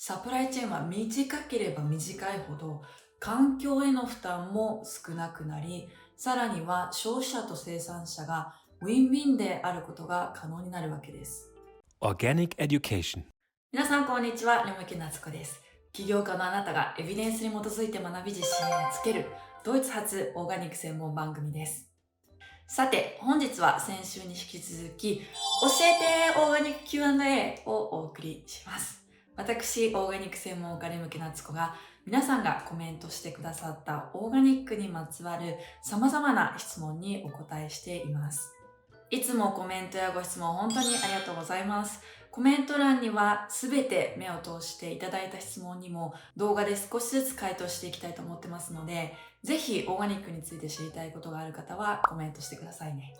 サプライチェーンは短ければ短いほど環境への負担も少なくなり、さらには消費者と生産者がウィンウィンであることが可能になるわけです。Organic Education 皆さんこんにちは、レモキナツコです。起業家のあなたがエビデンスに基づいて学び自信をつけるドイツ発オーガニック専門番組です。さて、本日は先週に引き続き、教えてオーガニック Q&A をお送りします。私、オーガニック専門家レムケナツコが皆さんがコメントしてくださったオーガニックにまつわる様々な質問にお答えしています。いつもコメントやご質問本当にありがとうございます。コメント欄にはすべて目を通していただいた質問にも動画で少しずつ回答していきたいと思ってますので、ぜひオーガニックについて知りたいことがある方はコメントしてくださいね。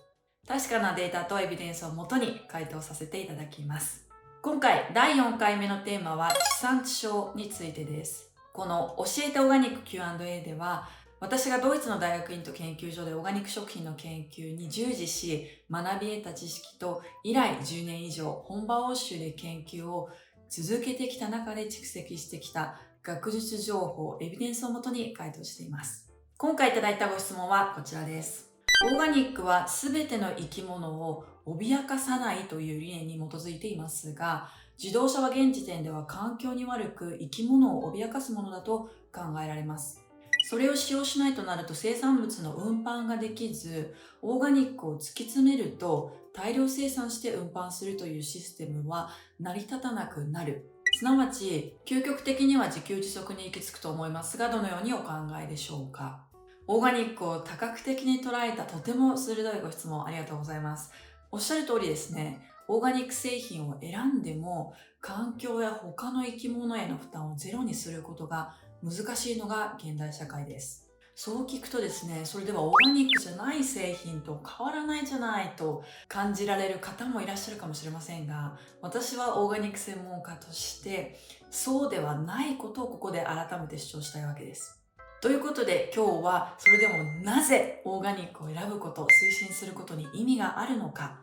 確かなデータとエビデンスをもとに回答させていただきます。今回第4回目のテーマは地産地消についてです。この教えてオーガニック Q&A では私がドイツの大学院と研究所でオーガニック食品の研究に従事し、学び得た知識と以来10年以上本場欧州で研究を続けてきた中で蓄積してきた学術情報、エビデンスをもとに回答しています。今回いただいたご質問はこちらです。オーガニックは全ての生き物を脅かさないという理念に基づいていますが、自動車は現時点では環境に悪く生き物を脅かすものだと考えられます。それを使用しないとなると生産物の運搬ができず、オーガニックを突き詰めると大量生産して運搬するというシステムは成り立たなくなる。すなわち、究極的には自給自足に行き着くと思いますが、どのようにお考えでしょうか？オーガニックを多角的に捉えたとても鋭いご質問ありがとうございます。おっしゃる通りですね。オーガニック製品を選んでも環境や他の生き物への負担をゼロにすることが難しいのが現代社会です。そう聞くとですね、それではオーガニックじゃない製品と変わらないじゃないと感じられる方もいらっしゃるかもしれませんが、私はオーガニック専門家としてそうではないことをここで改めて主張したいわけです。ということで今日はそれでもなぜオーガニックを選ぶこと推進することに意味があるのか、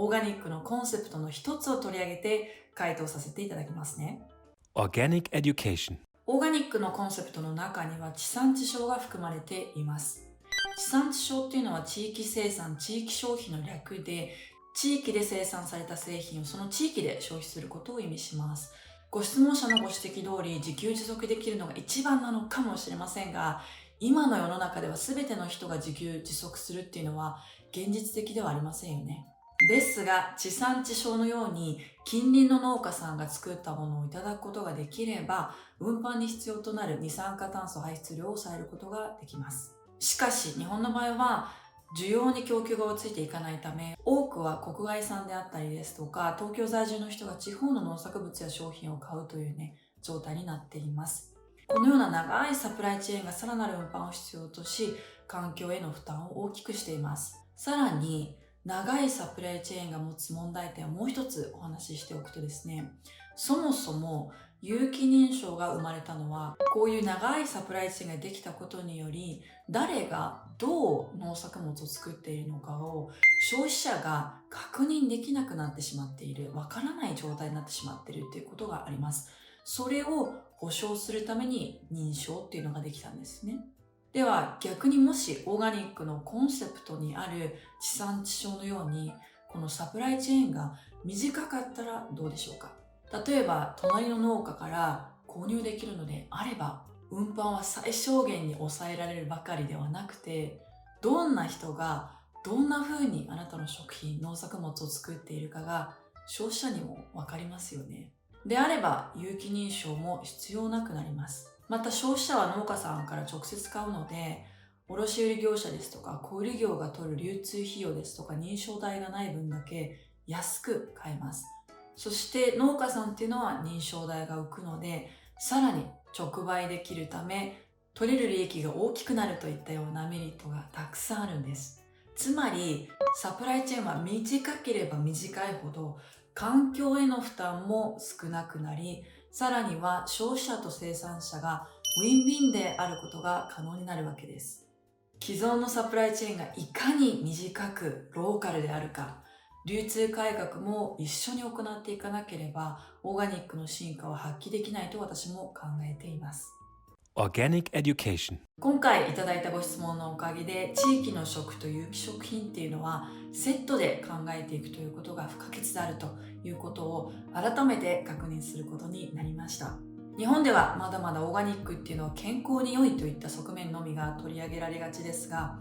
オーガニックのコンセプトの一つを取り上げて回答させていただきますね。Organic Education オーガニックのコンセプトの中には地産地消が含まれています。地産地消っていうのは地域生産、地域消費の略で、地域で生産された製品をその地域で消費することを意味します。ご質問者のご指摘通り自給自足できるのが一番なのかもしれませんが、今の世の中では全ての人が自給自足するっていうのは現実的ではありませんよね。ですが、地産地消のように近隣の農家さんが作ったものをいただくことができれば、運搬に必要となる二酸化炭素排出量を抑えることができます。しかし、日本の場合は、需要に供給が追いついていかないため、多くは国外産であったりですとか、東京在住の人が地方の農作物や商品を買うというね、状態になっています。このような長いサプライチェーンがさらなる運搬を必要とし、環境への負担を大きくしています。さらに、長いサプライチェーンが持つ問題点をもう一つお話ししておくとですね、そもそも有機認証が生まれたのは、こういう長いサプライチェーンができたことにより、誰がどう農作物を作っているのかを消費者が確認できなくなってしまっている、わからない状態になってしまっているということがあります。それを保証するために認証っていうのができたんですね。では逆にもしオーガニックのコンセプトにある地産地消のようにこのサプライチェーンが短かったらどうでしょうか？例えば隣の農家から購入できるのであれば運搬は最小限に抑えられるばかりではなくてどんな人がどんな風にあなたの食品農作物を作っているかが消費者にも分かりますよね。であれば有機認証も必要なくなります。また消費者は農家さんから直接買うので、卸売業者ですとか小売業が取る流通費用ですとか認証代がない分だけ安く買えます。そして農家さんっていうのは認証代が浮くので、さらに直売できるため、取れる利益が大きくなるといったようなメリットがたくさんあるんです。つまり、サプライチェーンは短ければ短いほど、環境への負担も少なくなり、さらには消費者と生産者がウィンウィンであることが可能になるわけです。既存のサプライチェーンがいかに短くローカルであるか、流通改革も一緒に行っていかなければオーガニックの進化を発揮できないと私も考えています Organic Education. 今回いただいたご質問のおかげで地域の食と有機食品っていうのはセットで考えていくということが不可欠であるということを改めて確認することになりました。日本ではまだまだオーガニックっていうのは健康に良いといった側面のみが取り上げられがちですが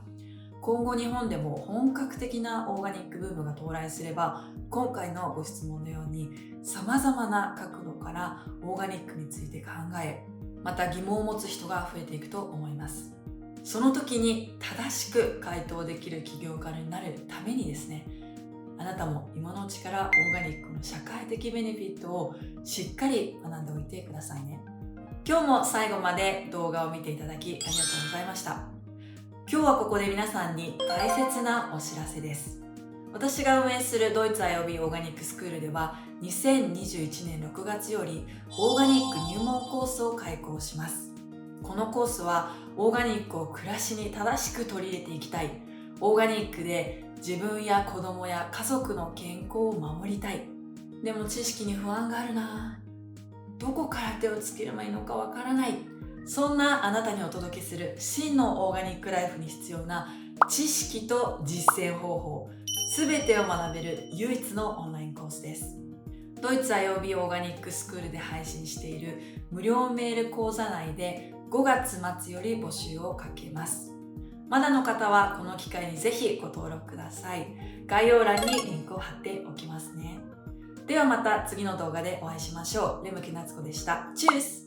今後日本でも本格的なオーガニックブームが到来すれば今回のご質問のように様々な角度からオーガニックについて考えまた疑問を持つ人が増えていくと思います。その時に正しく回答できる起業家になるためにですねあなたも今のうちからオーガニックの社会的ベネフィットをしっかり学んでおいてくださいね。今日も最後まで動画を見ていただきありがとうございました。今日はここで皆さんに大切なお知らせです。私が運営するドイツ IOB オーガニックスクールでは2021年6月よりオーガニック入門コースを開講します。このコースはオーガニックを暮らしに正しく取り入れていきたい。オーガニックで自分や子供や家族の健康を守りたい。でも知識に不安があるな。どこから手をつければいいのかわからない。そんなあなたにお届けする真のオーガニックライフに必要な知識と実践方法。全てを学べる唯一のオンラインコースですドイツ IOB オーガニックスクールで配信している無料メール講座内で5月末より募集をかけますまだの方はこの機会にぜひご登録ください。概要欄にリンクを貼っておきますね。ではまた次の動画でお会いしましょう。レムキナツコでした。チュース